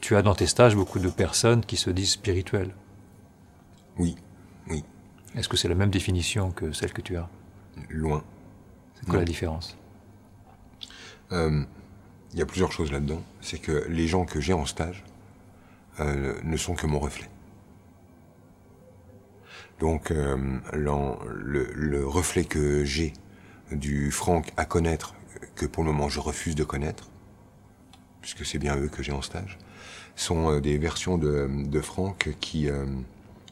Tu as dans tes stages beaucoup de personnes qui se disent spirituelles. Oui, oui. Est-ce que c'est la même définition que celle que tu as? Loin. C'est quoi la différence? Euh, Il y a plusieurs choses là-dedans. C'est que les gens que j'ai en stage euh, ne sont que mon reflet. Donc euh, le, le reflet que j'ai du Franck à connaître, que pour le moment je refuse de connaître, puisque c'est bien eux que j'ai en stage, sont euh, des versions de, Franck qui euh,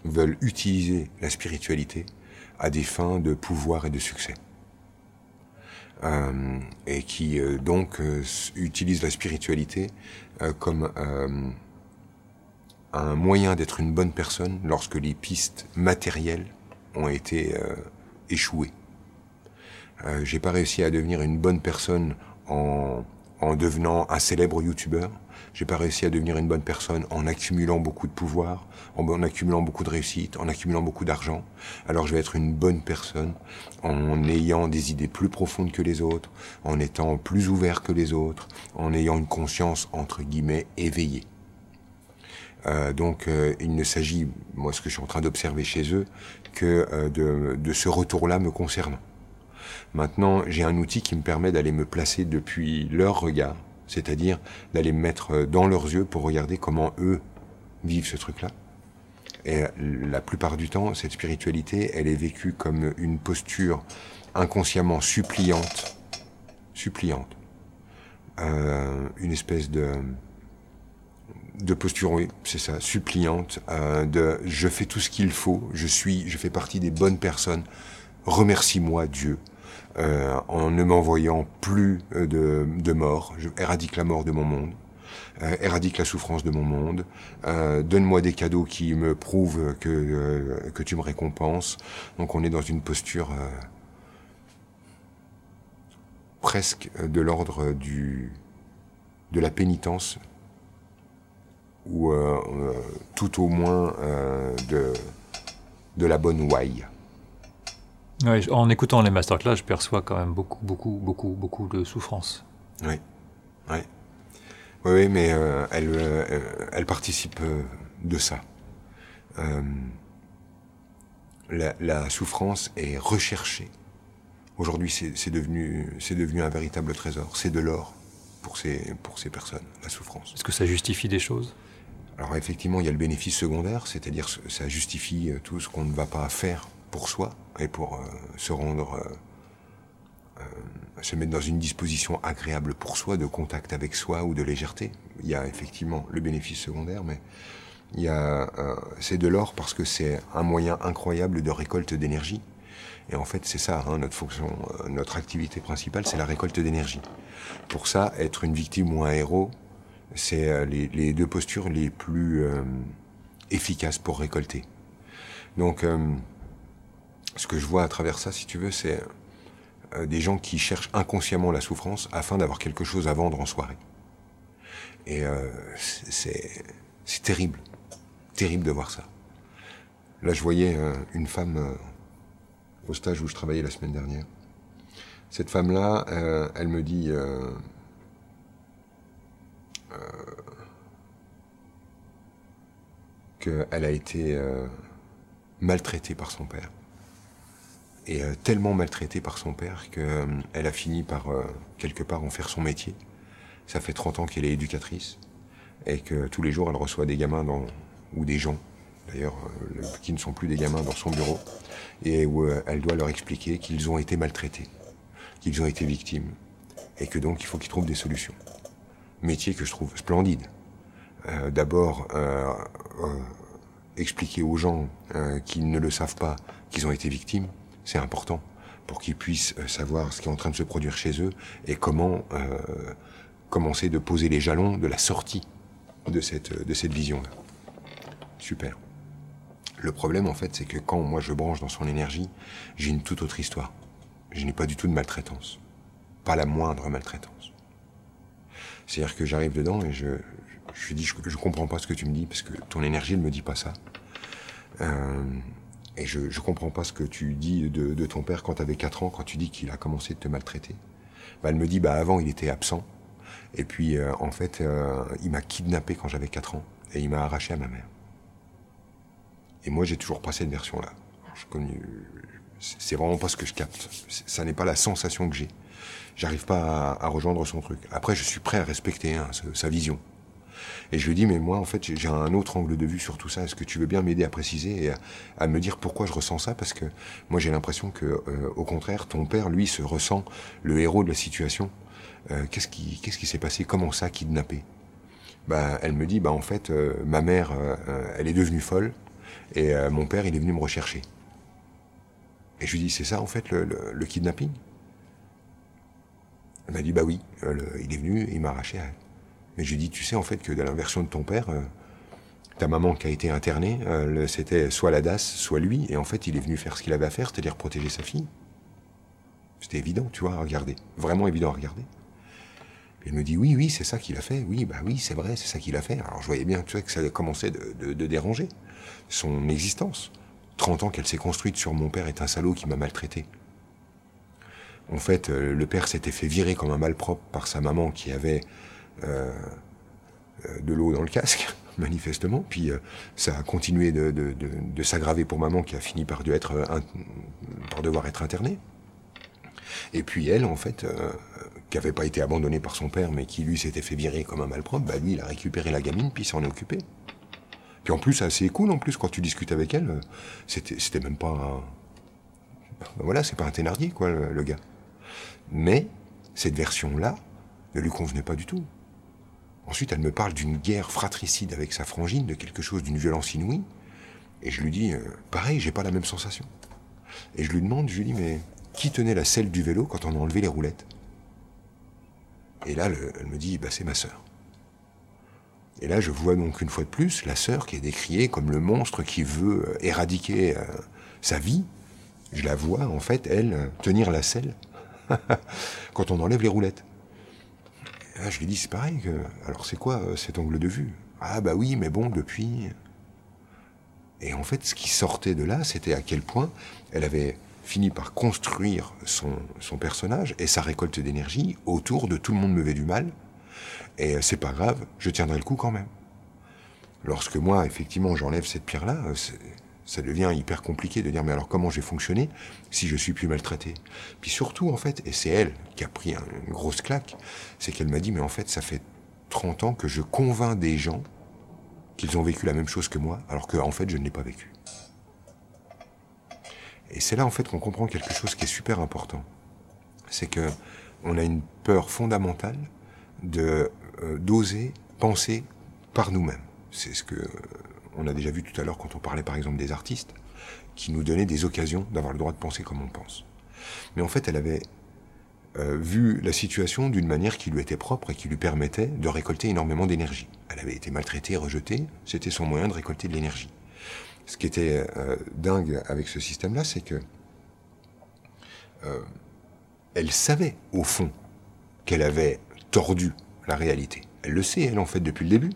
veulent utiliser la spiritualité à des fins de pouvoir et de succès. Et qui donc utilisent la spiritualité comme un moyen d'être une bonne personne lorsque les pistes matérielles ont été euh, échouées. Euh, J'ai pas réussi à devenir une bonne personne en, en devenant un célèbre youtubeur. J'ai pas réussi à devenir une bonne personne en accumulant beaucoup de pouvoir, en, en accumulant beaucoup de réussite, en accumulant beaucoup d'argent. Alors je vais être une bonne personne en ayant des idées plus profondes que les autres, en étant plus ouvert que les autres, en ayant une conscience entre guillemets éveillée. Euh, donc euh, il ne s'agit, moi ce que je suis en train d'observer chez eux, que euh, de, de ce retour-là me concernant. Maintenant, j'ai un outil qui me permet d'aller me placer depuis leur regard, c'est-à-dire d'aller me mettre euh, dans leurs yeux pour regarder comment eux vivent ce truc-là. Et la plupart du temps, cette spiritualité, elle est vécue comme une posture inconsciemment suppliante, suppliante, Euh, une espèce de de posture, oui, c'est ça, suppliante, euh, de je fais tout ce qu'il faut, je suis, je fais partie des bonnes personnes, remercie-moi Dieu, euh, en ne m'envoyant plus euh, de, de mort, je éradique la mort de mon monde, éradique la souffrance de mon monde, donne-moi des cadeaux qui me prouvent que, que tu me récompenses. Donc on est dans une posture presque de l'ordre du de la pénitence ou euh, euh, tout au moins euh, de, de la bonne ouaille. Ouais, En écoutant les masterclass, je perçois quand même beaucoup, beaucoup, beaucoup, beaucoup de souffrance. Oui, oui. Oui, oui, mais euh, elle, euh, elle participe euh, de ça. La, la souffrance est recherchée. Aujourd'hui, c'est devenu, un véritable trésor. C'est de l'or pour ces, pour ces personnes, la souffrance. Est-ce que ça justifie des choses? Alors effectivement, il y a le bénéfice secondaire, c'est-à-dire ça justifie euh, tout ce qu'on ne va pas faire pour soi et pour euh, se rendre, euh, se mettre dans une disposition agréable pour soi, de contact avec soi ou de légèreté. Il y a effectivement le bénéfice secondaire, mais il y a, c'est de l'or parce que c'est un moyen incroyable de récolte d'énergie. Et en fait, c'est ça, hein, notre fonction, notre activité principale, c'est la récolte d'énergie. Pour ça, être une victime ou un héros, c'est euh, les, deux postures les plus euh, efficaces pour récolter. Donc, euh, ce que je vois à travers ça, si tu veux, c'est des gens qui cherchent inconsciemment la souffrance afin d'avoir quelque chose à vendre en soirée. Et c'est- terrible, terrible de voir ça. Là, je voyais une femme au stage où je travaillais la semaine dernière. Cette femme-là, elle me dit, qu'elle a été euh, maltraitée par son père. Et euh, tellement maltraitée par son père qu'elle a fini par, euh, quelque part, en faire son métier. Ça fait 30 ans qu'elle est éducatrice et que tous les jours, elle reçoit des gamins ou des gens, d'ailleurs, euh, le- qui ne sont plus des gamins dans son bureau, et où euh, elle doit leur expliquer qu'ils ont été maltraités, qu'ils ont été victimes, et que donc il faut qu'ils trouvent des solutions. Métier que je trouve splendide. Euh, D'abord, euh, euh, expliquer aux gens euh, qui ne le savent pas qu'ils ont été victimes, c'est important pour qu'ils puissent euh, savoir ce qui est en train de se produire chez eux et comment commencer de poser les jalons de la sortie de cette, de cette vision-là. Super. Le problème, en fait, c'est que quand moi je branche dans son énergie, j'ai une toute autre histoire. Je n'ai pas du tout de maltraitance. Pas la moindre maltraitance. C'est-à-dire que j'arrive dedans et je, je, je dis, je, je comprends pas ce que tu me dis parce que ton énergie ne me dit pas ça. Euh, Et je ne comprends pas ce que tu dis de, ton père quand tu avais 4 ans, quand tu dis qu'il a commencé de te maltraiter. Bah, elle me dit, bah, avant, il était absent. Et puis, euh, en fait, euh, il m'a kidnappé quand j'avais 4 ans. Et il m'a arraché à ma mère. Et moi, j'ai toujours pas cette version-là. C'est vraiment pas ce que je capte. Ça n'est pas la sensation que j'ai. J'arrive pas à, rejoindre son truc. Après, je suis prêt à respecter hein, sa vision. Et je lui dis, mais moi, en fait, j'ai un autre angle de vue sur tout ça. Est-ce que tu veux bien m'aider à préciser et à, me dire pourquoi je ressens ça? Parce que moi, j'ai l'impression que, euh, au contraire, ton père, lui, se ressent le héros de la situation. Euh, qu'est-ce qui, s'est passé? Comment ça, kidnappé? Bah, elle me dit, bah, en fait, euh, ma mère, elle est devenue folle et mon père, il est venu me rechercher. Et je lui dis, c'est ça, en fait, le kidnapping? Elle m'a dit, bah oui, il est venu, il m'a arraché à elle. Mais j'ai dit, tu sais en fait que dans la version de ton père, euh, ta maman qui a été internée, euh, c'était soit la DAS, soit lui, et en fait il est venu faire ce qu'il avait à faire, c'est-à-dire protéger sa fille. C'était évident, tu vois, à regarder. Vraiment évident à regarder. il me dit, oui, oui, c'est ça qu'il a fait. Oui, bah oui, c'est vrai, c'est ça qu'il a fait. Alors je voyais bien, tu vois, que ça commençait de, de déranger son existence. 30 ans qu'elle s'est construite sur mon père est un salaud qui m'a maltraité. En fait, euh, le père s'était fait virer comme un malpropre par sa maman qui avait euh, euh, de l'eau dans le casque, manifestement. Puis ça a continué de, s'aggraver pour maman qui a fini par, devoir être internée. Et puis elle, en fait, qui n'avait pas été abandonnée par son père, mais qui lui s'était fait virer comme un malpropre, bah lui, il a récupéré la gamine, puis s'en est occupé. Puis en plus, assez cool, en plus, quand tu discutes avec elle, c'était même pas un... Ben voilà, c'est pas un Thénardier, quoi, le gars. Mais cette version-là ne lui convenait pas du tout. Ensuite, elle me parle d'une guerre fratricide avec sa frangine, de quelque chose d'une violence inouïe. Et je lui dis, euh, pareil, j'ai pas la même sensation. Et je lui demande, je lui dis, mais qui tenait la selle du vélo quand on a enlevé les roulettes? Et là, elle me dit, bah, c'est ma sœur. Et là, je vois donc une fois de plus la sœur qui est décriée comme le monstre qui veut euh, éradiquer euh, sa vie. Je la vois, en fait, elle, tenir la selle quand on enlève les roulettes. Je lui dis, c'est pareil. Que... Alors c'est quoi euh, cet angle de vue? Ah bah oui, mais bon, depuis... Et en fait, ce qui sortait de là, c'était à quel point elle avait fini par construire son, son personnage et sa récolte d'énergie autour de tout le monde me fait du mal. Et euh, c'est pas grave, je tiendrai le coup quand même. Lorsque moi, effectivement, j'enlève cette pierre-là, euh, ça devient hyper compliqué de dire mais alors comment j'ai fonctionné si je suis plus maltraité? Puis surtout en fait, et c'est elle qui a pris une grosse claque, c'est qu'elle m'a dit mais en fait ça fait 30 ans que je convainc des gens qu'ils ont vécu la même chose que moi alors que en fait je ne l'ai pas vécu. Et c'est là en fait qu'on comprend quelque chose qui est super important. C'est que on a une peur fondamentale de euh, d'oser penser par nous-mêmes. C'est ce que on a déjà vu tout à l'heure quand on parlait par exemple des artistes, qui nous donnaient des occasions d'avoir le droit de penser comme on pense. Mais en fait, elle avait euh, vu la situation d'une manière qui lui était propre et qui lui permettait de récolter énormément d'énergie. Elle avait été maltraitée, rejetée, c'était son moyen de récolter de l'énergie. Ce qui était euh, dingue avec ce système-là, c'est que euh, elle savait au fond qu'elle avait tordu la réalité. Elle le sait, elle en fait depuis le début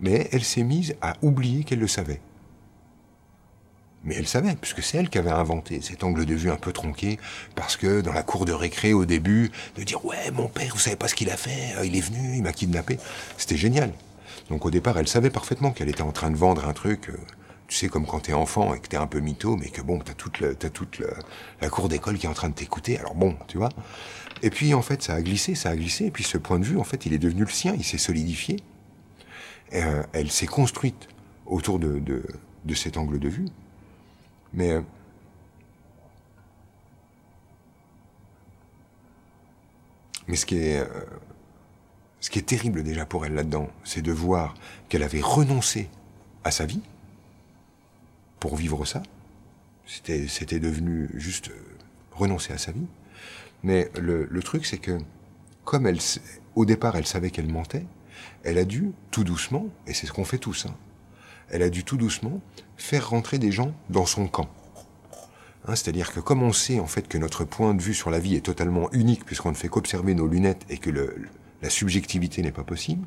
mais elle s'est mise à oublier qu'elle le savait. Mais elle savait, puisque c'est elle qui avait inventé cet angle de vue un peu tronqué, parce que dans la cour de récré au début, de dire ouais mon père, vous savez pas ce qu'il a fait, euh, il est venu, il m'a kidnappé, c'était génial. Donc au départ, elle savait parfaitement qu'elle était en train de vendre un truc, euh, tu sais comme quand t'es enfant et que t'es un peu mytho, mais que bon, t'as toute, la cour d'école qui est en train de t'écouter, alors bon, tu vois. Et puis en fait, ça a glissé, ça a glissé, et puis ce point de vue, en fait, il est devenu le sien, il s'est solidifié. Euh, elle s'est construite autour de, cet angle de vue. Mais euh, mais ce qui est euh, ce qui est terrible déjà pour elle là-dedans, c'est de voir qu'elle avait renoncé à sa vie pour vivre ça. C'était c'était devenu juste renoncer à sa vie. Mais le, le truc, c'est que comme elle, au départ, elle savait qu'elle mentait, elle a dû, tout doucement, et c'est ce qu'on fait tous, hein, elle a dû tout doucement faire rentrer des gens dans son camp. Hein, c'est-à-dire que comme on sait en fait que notre point de vue sur la vie est totalement unique puisqu'on ne fait qu'observer nos lunettes et que la subjectivité n'est pas possible,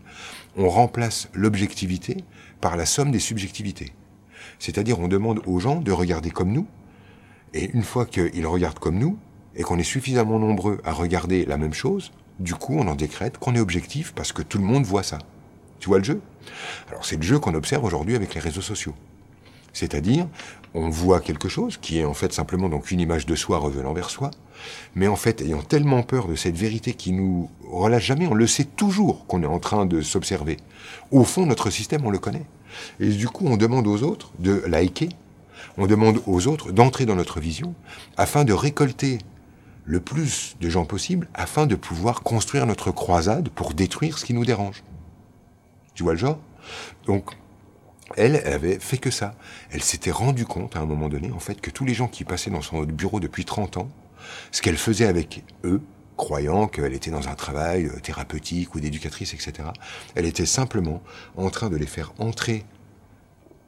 on remplace l'objectivité par la somme des subjectivités. C'est-à-dire, on demande aux gens de regarder comme nous, et une fois qu'ils regardent comme nous, et qu'on est suffisamment nombreux à regarder la même chose, du coup, on en décrète qu'on est objectif parce que tout le monde voit ça. Tu vois le jeu? Alors, c'est le jeu qu'on observe aujourd'hui avec les réseaux sociaux. C'est-à-dire, on voit quelque chose qui est en fait simplement donc une image de soi revenant vers soi, mais en fait, ayant tellement peur de cette vérité qui nous relâche jamais, on le sait toujours qu'on est en train de s'observer. Au fond, notre système, on le connaît. Et du coup, on demande aux autres de liker, on demande aux autres d'entrer dans notre vision afin de récolter le plus de gens possible afin de pouvoir construire notre croisade pour détruire ce qui nous dérange. Tu vois le genre? Donc, elle, elle avait fait que ça. Elle s'était rendue compte à un moment donné, en fait, que tous les gens qui passaient dans son bureau depuis 30 ans, ce qu'elle faisait avec eux, croyant qu'elle était dans un travail euh, thérapeutique ou d'éducatrice, etc., elle était simplement en train de les faire entrer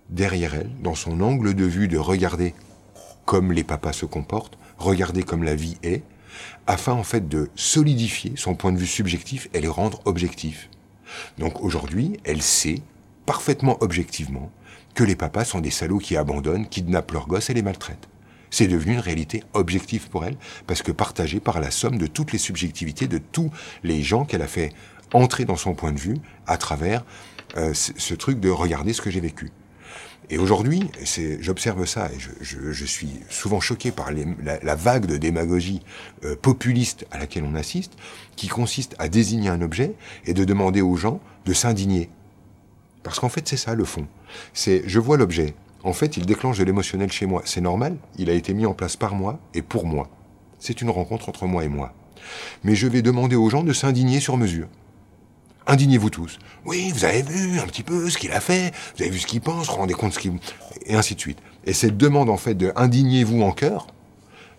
derrière elle, dans son angle de vue de regarder comme les papas se comportent, regarder comme la vie est, afin en fait de solidifier son point de vue subjectif et les rendre objectifs. Donc aujourd'hui, elle sait parfaitement objectivement que les papas sont des salauds qui abandonnent, kidnappent leurs gosses et les maltraitent. C'est devenu une réalité objective pour elle, parce que partagée par la somme de toutes les subjectivités de tous les gens qu'elle a fait entrer dans son point de vue à travers euh, ce truc de regarder ce que j'ai vécu. Et aujourd'hui, j'observe ça et je, suis souvent choqué par la, vague de démagogie euh, populiste à laquelle on assiste, qui consiste à désigner un objet et de demander aux gens de s'indigner. Parce qu'en fait, c'est ça le fond. C'est je vois l'objet. En fait, il déclenche de l'émotionnel chez moi. C'est normal. Il a été mis en place par moi et pour moi. C'est une rencontre entre moi et moi. Mais je vais demander aux gens de s'indigner sur mesure. Indignez-vous tous. Oui, vous avez vu un petit peu ce qu'il a fait, vous avez vu ce qu'il pense, vous, vous rendez compte ce qu'il... Et ainsi de suite. Et cette demande, en fait, de indignez-vous en cœur,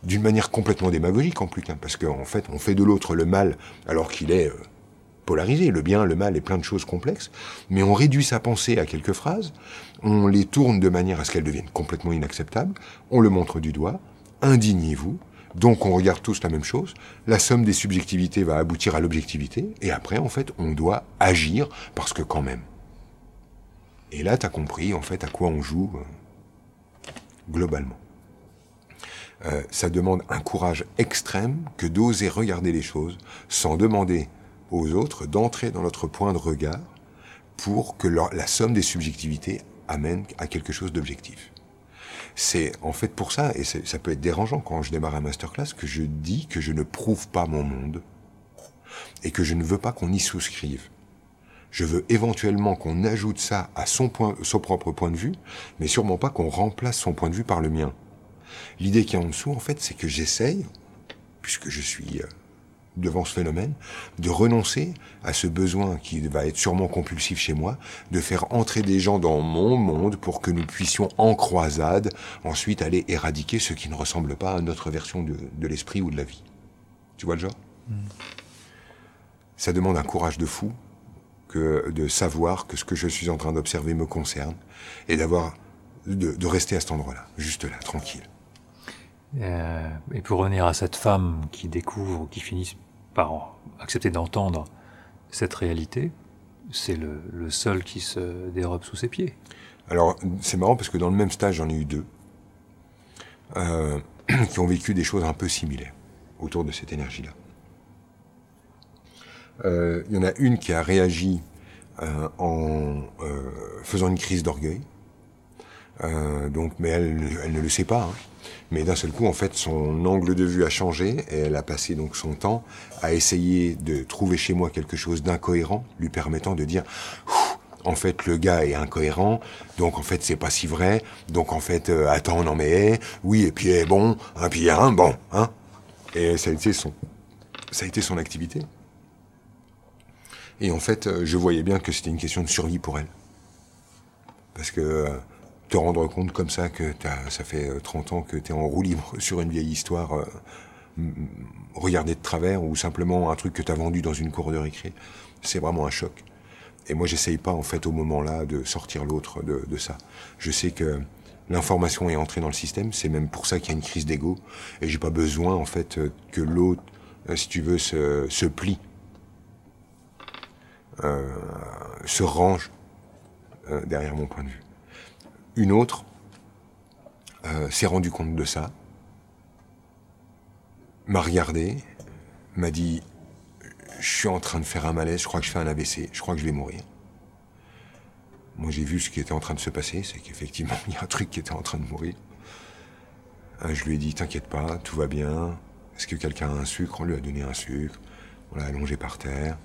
d'une manière complètement démagogique en plus, hein, parce qu'en fait, on fait de l'autre le mal alors qu'il est euh, polarisé. Le bien, le mal et plein de choses complexes. Mais on réduit sa pensée à quelques phrases, on les tourne de manière à ce qu'elles deviennent complètement inacceptables, on le montre du doigt, indignez-vous, donc on regarde tous la même chose. La somme des subjectivités va aboutir à l'objectivité. Et après, en fait, on doit agir parce que quand même. Et là, tu as compris, en fait, à quoi on joue euh, globalement. Euh, ça demande un courage extrême que d'oser regarder les choses sans demander aux autres d'entrer dans notre point de regard pour que la somme des subjectivités amène à quelque chose d'objectif. C'est en fait pour ça, et ça peut être dérangeant quand je démarre un masterclass, que je dis que je ne prouve pas mon monde et que je ne veux pas qu'on y souscrive. Je veux éventuellement qu'on ajoute ça à son, point, son propre point de vue, mais sûrement pas qu'on remplace son point de vue par le mien. L'idée qui est en dessous, en fait, c'est que j'essaye, puisque je suis euh, devant ce phénomène, de renoncer à ce besoin qui va être sûrement compulsif chez moi, de faire entrer des gens dans mon monde pour que nous puissions en croisade ensuite aller éradiquer ce qui ne ressemble pas à notre version de, de l'esprit ou de la vie. Tu vois le genre? Ça demande un courage de fou que de savoir que ce que je suis en train d'observer me concerne et d'avoir de, de rester à cet endroit-là, juste là, tranquille. Euh, et pour revenir à cette femme qui découvre, qui finit par accepter d'entendre cette réalité, c'est le, seul qui se dérobe sous ses pieds. Alors, c'est marrant parce que dans le même stage, j'en ai eu deux euh, qui ont vécu des choses un peu similaires autour de cette énergie-là. Euh, il y en a une qui a réagi en faisant une crise d'orgueil. Euh, donc, mais elle, elle, ne le sait pas. Hein. Mais d'un seul coup, en fait, son angle de vue a changé et elle a passé donc son temps à essayer de trouver chez moi quelque chose d'incohérent, lui permettant de dire en fait le gars est incohérent, donc en fait c'est pas si vrai, donc en fait euh, attends non mais oui et puis bon, un puis un bon, hein. Et ça a été son ça a été son activité. Et en fait, euh, je voyais bien que c'était une question de survie pour elle. Parce que euh, te rendre compte comme ça que ça fait 30 ans que tu es en roue libre sur une vieille histoire, euh, regarder de travers ou simplement un truc que tu as vendu dans une cour de récré, c'est vraiment un choc. Et moi, j'essaye pas, en fait, au moment-là, de sortir l'autre de, de, ça. Je sais que l'information est entrée dans le système, c'est même pour ça qu'il y a une crise d'ego, et j'ai pas besoin, en fait, que l'autre, euh, si tu veux, se, se plie, euh, se range euh, derrière mon point de vue une autre euh, s'est rendu compte de ça, m'a regardé, m'a dit Je suis en train de faire un malaise, je crois que je fais un AVC, je crois que je vais mourir. Moi, j'ai vu ce qui était en train de se passer, c'est qu'effectivement, il y a un truc qui était en train de mourir. Euh, je lui ai dit T'inquiète pas, tout va bien. Est-ce que quelqu'un a un sucre? On lui a donné un sucre. On l'a allongé par terre,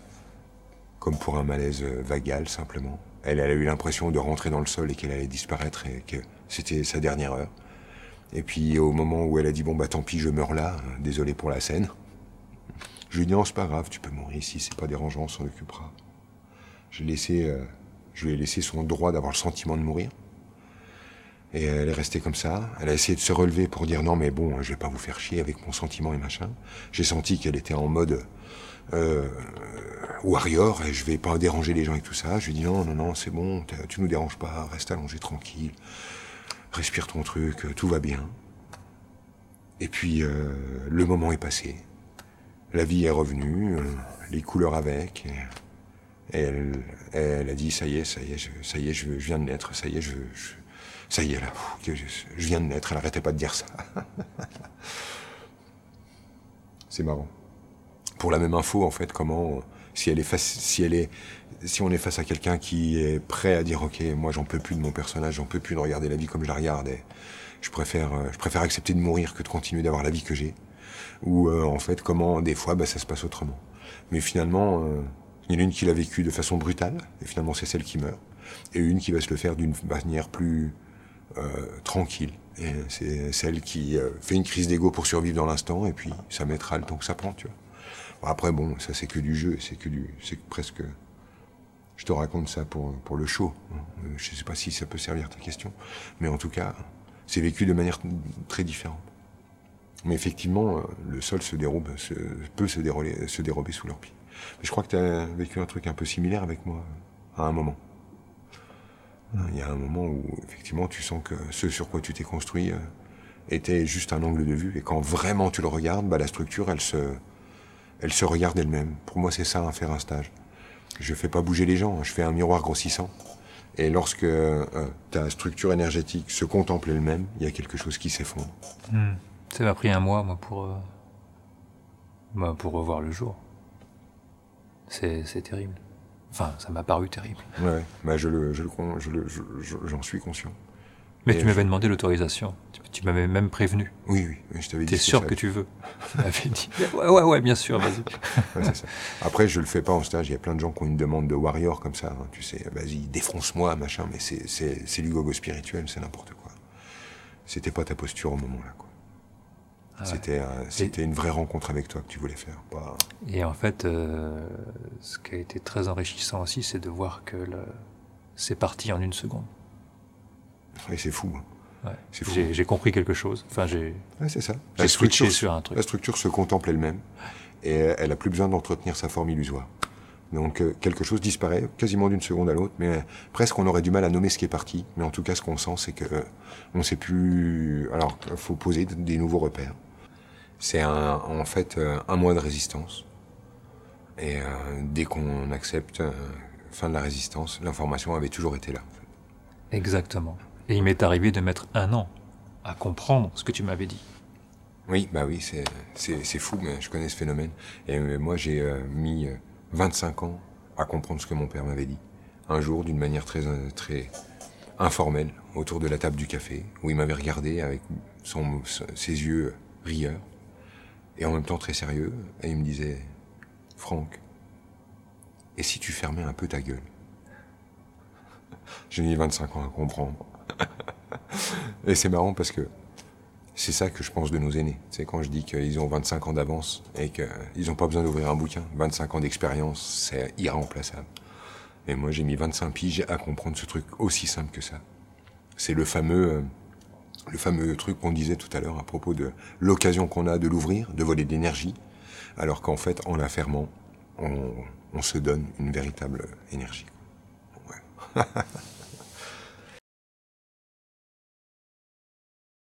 comme pour un malaise euh, vagal simplement. Elle, a eu l'impression de rentrer dans le sol et qu'elle allait disparaître et que c'était sa dernière heure. Et puis au moment où elle a dit bon bah tant pis je meurs là, désolé pour la scène, je lui ai dit non c'est pas grave, tu peux mourir ici, c'est pas dérangeant, on s'en occupera. Laissé, euh, je lui ai laissé son droit d'avoir le sentiment de mourir. Et elle est restée comme ça. Elle a essayé de se relever pour dire non mais bon, je vais pas vous faire chier avec mon sentiment et machin. J'ai senti qu'elle était en mode euh, warrior et je vais pas déranger les gens avec tout ça. Je lui dit non non non c'est bon, tu nous déranges pas, reste allongé tranquille respire ton truc, euh, tout va bien. Et puis euh, le moment est passé, la vie est revenue, euh, les couleurs avec. Et, elle, a dit ça y est, ça y est, je, ça y est, je, viens de naître, ça y est, je, ça y est là, je, je viens de naître. Elle arrêtait pas de dire ça. C'est marrant. Pour la même info, en fait, comment si elle est si elle est si on est face à quelqu'un qui est prêt à dire ok moi j'en peux plus de mon personnage j'en peux plus de regarder la vie comme je la regarde et je préfère euh, je préfère accepter de mourir que de continuer d'avoir la vie que j'ai. Ou euh, en fait comment des fois bah, ça se passe autrement. Mais finalement euh, il y en a une qui l'a vécu de façon brutale et finalement c'est celle qui meurt. Et une qui va se le faire d'une manière plus tranquille. C'est celle qui fait une crise d'ego pour survivre dans l'instant et puis ça mettra le temps que ça prend tu vois après, bon, ça c'est que du jeu, c'est que du, c'est presque. Je te raconte ça pour, pour le show. Euh, je ne sais pas si ça peut servir ta question, mais en tout cas, c'est vécu de manière très différente. Mais effectivement, euh, le sol se dérobe, peut se, dérober, se dérober sous leurs pieds. Je crois que tu as vécu un truc un peu similaire avec moi à un moment. Il y a un moment où effectivement tu sens que ce sur quoi tu t'es construit euh, était juste un angle de vue et quand vraiment tu le regardes, bah, la structure elle se, elle se regarde elle-même. Pour moi, c'est ça, hein, faire un stage. Je fais pas bouger les gens, hein, je fais un miroir grossissant. Et lorsque euh, ta structure énergétique se contemple elle-même, il y a quelque chose qui s'effondre. Hmm. Ça m'a pris un mois, moi, pour, euh, bah, pour revoir le jour. C'est terrible. Enfin, ça m'a paru terrible. Ouais, bah je le, je le, j'en suis conscient. Mais tu m'avais demandé l'autorisation. Tu, m'avais même prévenu. Oui, oui, je t'avais dit. T'es sûr que tu veux Tu m'avais dit. Ouais, ouais, ouais, bien sûr, vas-y. Après, je le fais pas en stage. Il y a plein de gens qui ont une demande de warrior comme ça. Hein. tu sais, vas-y, défonce-moi, machin. Mais c'est du gogo spirituel, c'est n'importe quoi. C'était pas ta posture au moment-là, quoi. Ah c'était une vraie rencontre avec toi que tu voulais faire. Et en fait, euh, ce qui a été très enrichissant aussi, c'est de voir que le... c'est parti en une seconde. Et c'est fou. Hein. J'ai compris quelque chose. Enfin, j'ai c'est ça. switché sur un truc. La structure se contemple elle-même et elle a plus besoin d'entretenir sa forme illusoire. Donc euh, quelque chose disparaît quasiment d'une seconde à l'autre, mais euh, presque on aurait du mal à nommer ce qui est parti. Mais en tout cas, ce qu'on sent, c'est que euh, on sait plus. Alors, il faut poser des nouveaux repères. C'est en fait un mois de résistance. Et dès qu'on accepte fin de la résistance, l'information avait toujours été là. Exactement. Et il m'est arrivé de mettre un an à comprendre ce que tu m'avais dit. Oui, bah oui, c'est fou, mais je connais ce phénomène. Et euh, moi, j'ai euh, mis 25 euh, ans à comprendre ce que mon père m'avait dit. Un jour, d'une manière très, très informelle, autour de la table du café, où il m'avait regardé avec son, ses yeux rieurs, et en même temps très sérieux, et il me disait, Franck, et si tu fermais un peu ta gueule? J'ai mis 25 ans à comprendre. et c'est marrant parce que c'est ça que je pense de nos aînés. C'est quand je dis qu'ils ont 25 ans d'avance et qu'ils n'ont pas besoin d'ouvrir un bouquin. 25 ans d'expérience, c'est irremplaçable. Et moi, j'ai mis 25 piges à comprendre ce truc aussi simple que ça. C'est le fameux, euh, le fameux truc qu'on disait tout à l'heure à propos de l'occasion qu'on a de l'ouvrir, de voler d'énergie, alors qu'en fait, en la fermant, on, on, se donne une véritable énergie. Ouais.